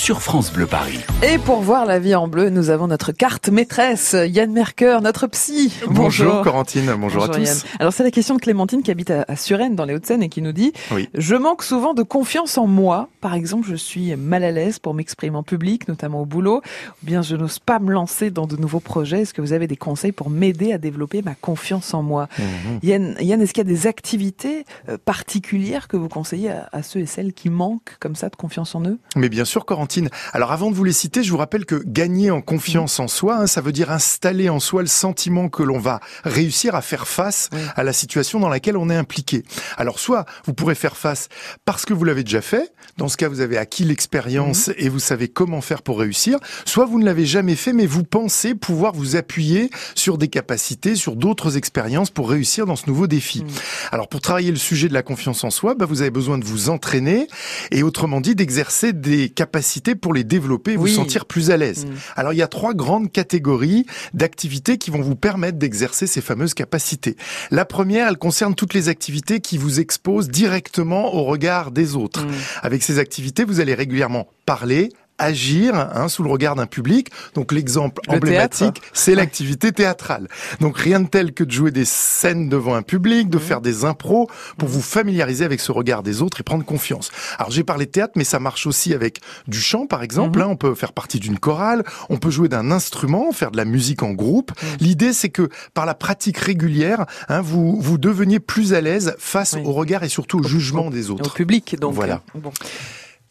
sur France Bleu Paris. Et pour voir la vie en bleu, nous avons notre carte maîtresse, Yann Merker, notre psy. Bonjour, Corentine, bonjour, à tous. Yann. Alors c'est la question de Clémentine qui habite à, Suresnes dans les Hauts-de-Seine et qui nous dit Oui. Je manque souvent de confiance en moi. Par exemple, je suis mal à l'aise pour m'exprimer en public, notamment au boulot, ou bien je n'ose pas me lancer dans de nouveaux projets. Est-ce que vous avez des conseils pour m'aider à développer ma confiance en moi Mhm. Yann, Yann est-ce qu'il y a des activités euh, particulières que vous conseillez à, à ceux et celles qui manquent comme ça de confiance en eux? Mais bien sûr, Corentine. Alors avant de vous les citer, je vous rappelle que gagner en confiance en soi, hein, ça veut dire installer en soi le sentiment que l'on va réussir à faire face à la situation dans laquelle on est impliqué. Alors soit vous pourrez faire face parce que vous l'avez déjà fait, dans ce cas vous avez acquis l'expérience et vous savez comment faire pour réussir, soit vous ne l'avez jamais fait mais vous pensez pouvoir vous appuyer sur des capacités, sur d'autres expériences pour réussir dans ce nouveau défi. Mm. Alors pour travailler le sujet de la confiance en soi, bah, vous avez besoin de vous entraîner et autrement dit d'exercer des capacités pour les développer et vous sentir plus à l'aise. Mm. Alors il y a trois grandes catégories d'activités qui vont vous permettre d'exercer ces fameuses capacités. La première, elle concerne toutes les activités qui vous exposent directement au regard des autres. Mm. Avec ces activités, vous allez régulièrement parler, agir hein, sous le regard d'un public. Donc l'exemple Le emblématique, c'est l'activité théâtrale. Donc rien de tel que de jouer des scènes devant un public, de Mhm. faire des impros pour vous familiariser avec ce regard des autres et prendre confiance. Alors j'ai parlé de théâtre, mais ça marche aussi avec du chant par exemple. Mhm. hein. on peut faire partie d'une chorale, on peut jouer d'un instrument, faire de la musique en groupe. Mhm. L'idée c'est que par la pratique régulière, hein, vous vous deveniez plus à l'aise face Oui. au regard et surtout au jugement des Au autres. public, donc. Voilà. euh, Bon.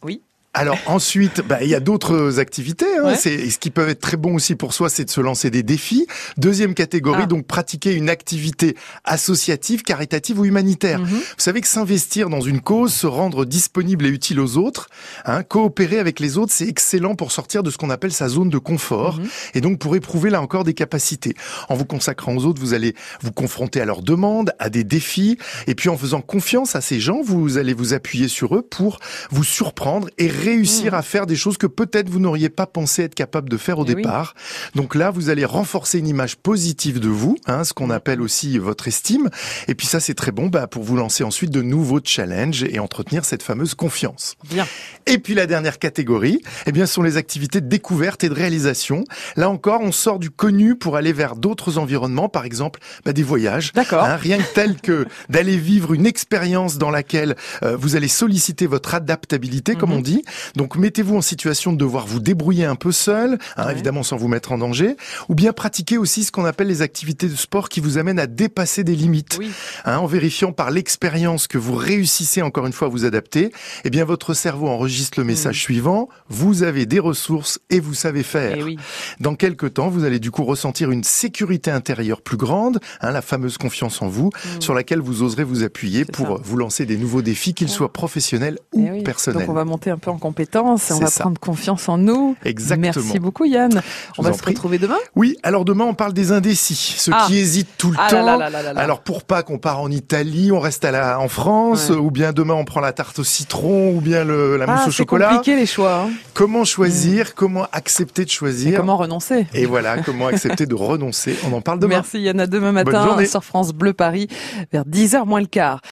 Oui. Alors ensuite, bah, il y a d'autres activités. Hein, Ouais. c'est ce qui peut être très bon aussi pour soi, c'est de se lancer des défis. Deuxième catégorie, Ah. donc pratiquer une activité associative, caritative ou humanitaire. Mhm. Vous savez que s'investir dans une cause, se rendre disponible et utile aux autres, hein, coopérer avec les autres, c'est excellent pour sortir de ce qu'on appelle sa zone de confort Mhm. et donc pour éprouver là encore des capacités. En vous consacrant aux autres, vous allez vous confronter à leurs demandes, à des défis, et puis en faisant confiance à ces gens, vous allez vous appuyer sur eux pour vous surprendre et réussir Mhm. à faire des choses que peut-être vous n'auriez pas pensé être capable de faire au Eh oui. départ. Donc là, vous allez renforcer une image positive de vous, hein, ce qu'on appelle aussi votre estime, et puis ça c'est très bon bah, pour vous lancer ensuite de nouveaux challenges et entretenir cette fameuse confiance. Bien. Et puis la dernière catégorie, eh bien, ce sont les activités de découverte et de réalisation. Là encore, on sort du connu pour aller vers d'autres environnements, par exemple bah, des voyages. D'accord. Hein, rien que tel que d'aller vivre une expérience dans laquelle euh, vous allez solliciter votre adaptabilité, comme Mhm. on dit. Donc mettez-vous en situation de devoir vous débrouiller un peu seul, hein, Ouais. évidemment sans vous mettre en danger, ou bien pratiquer aussi ce qu'on appelle les activités de sport qui vous amènent à dépasser des limites Oui. hein, en vérifiant par l'expérience que vous réussissez encore une fois à vous adapter, eh bien votre cerveau enregistre le message Mm. suivant, vous avez des ressources et vous savez faire. Eh oui. Dans quelques temps, vous allez du coup ressentir une sécurité intérieure plus grande, hein, la fameuse confiance en vous, Mm. sur laquelle vous oserez vous appuyer pour ça. vous lancer des nouveaux défis, qu'ils Ouais. soient professionnels ou Eh oui. personnels. Donc on va monter un peu en compétence, et on C'est va ça. prendre confiance en nous. Exactement. Merci beaucoup Yann. On va se prie. retrouver demain? Oui, alors demain on parle des indécis, ceux Ah. qui hésitent tout le Ah temps. là là là là là. Alors pour pas qu'on part en Italie, on reste à la, en France, Ouais. ou bien demain on prend la tarte au citron, ou bien le, la mousse ah, au c'est chocolat. compliqué les choix. hein. Comment choisir Comment accepter de Et choisir comment renoncer Et voilà, comment accepter de renoncer On en parle demain. Merci Yann, à demain matin sur France Bleu Paris vers 10h moins le quart.